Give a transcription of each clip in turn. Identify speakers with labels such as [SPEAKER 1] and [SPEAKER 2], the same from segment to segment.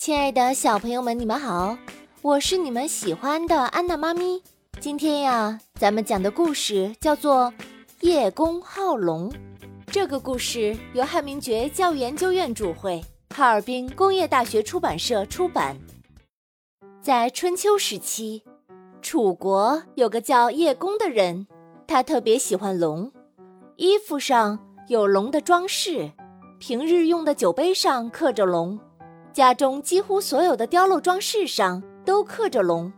[SPEAKER 1] 亲爱的小朋友们，你们好，我是你们喜欢的安娜妈咪。今天呀，咱们讲的故事叫做《叶公好龙》。这个故事由汉明觉教育研究院主会，哈尔滨工业大学出版社出版。在春秋时期，楚国有个叫叶公的人，他特别喜欢龙，衣服上有龙的装饰，平日用的酒杯上刻着龙。家中几乎所有的雕镂装饰上都刻着龙，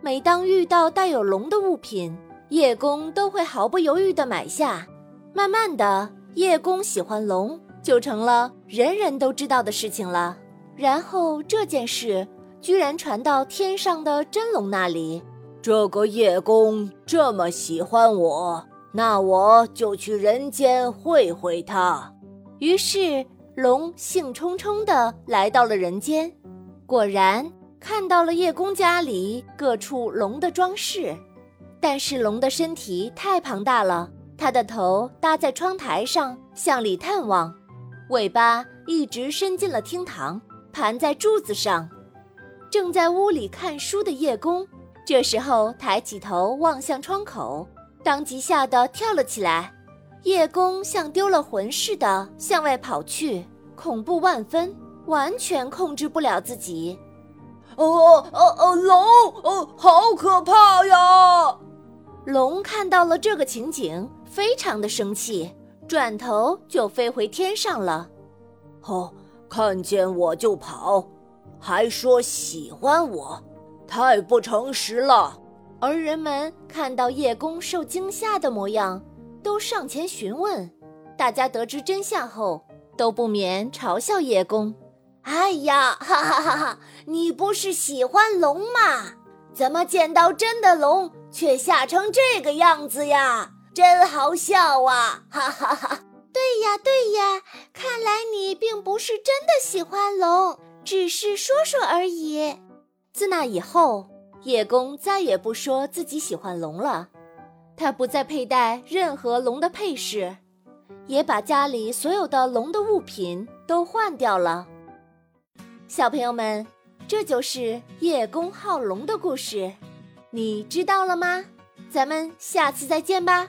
[SPEAKER 1] 每当遇到带有龙的物品，叶公都会毫不犹豫地买下。慢慢的，叶公喜欢龙就成了人人都知道的事情了。然后这件事居然传到天上的真龙那里，
[SPEAKER 2] 这个叶公这么喜欢我，那我就去人间会会他。
[SPEAKER 1] 于是。龙兴冲冲地来到了人间，果然看到了叶公家里各处龙的装饰。但是龙的身体太庞大了，它的头搭在窗台上向里探望，尾巴一直伸进了厅堂，盘在柱子上。正在屋里看书的叶公，这时候抬起头望向窗口，当即吓得跳了起来。叶公像丢了魂似的向外跑去。恐怖万分，完全控制不了自己。
[SPEAKER 2] 哦哦哦！龙哦，好可怕呀！
[SPEAKER 1] 龙看到了这个情景，非常的生气，转头就飞回天上了。
[SPEAKER 2] 哦，看见我就跑，还说喜欢我，太不诚实了。
[SPEAKER 1] 而人们看到叶公受惊吓的模样，都上前询问。大家得知真相后。都不免嘲笑叶公。
[SPEAKER 3] 哎呀，哈哈哈哈！你不是喜欢龙吗？怎么见到真的龙却吓成这个样子呀？真好笑啊！哈哈哈！
[SPEAKER 4] 对呀，对呀，看来你并不是真的喜欢龙，只是说说而已。
[SPEAKER 1] 自那以后，叶公再也不说自己喜欢龙了，他不再佩戴任何龙的配饰。也把家里所有的龙的物品都换掉了。小朋友们，这就是叶公好龙的故事，你知道了吗？咱们下次再见吧。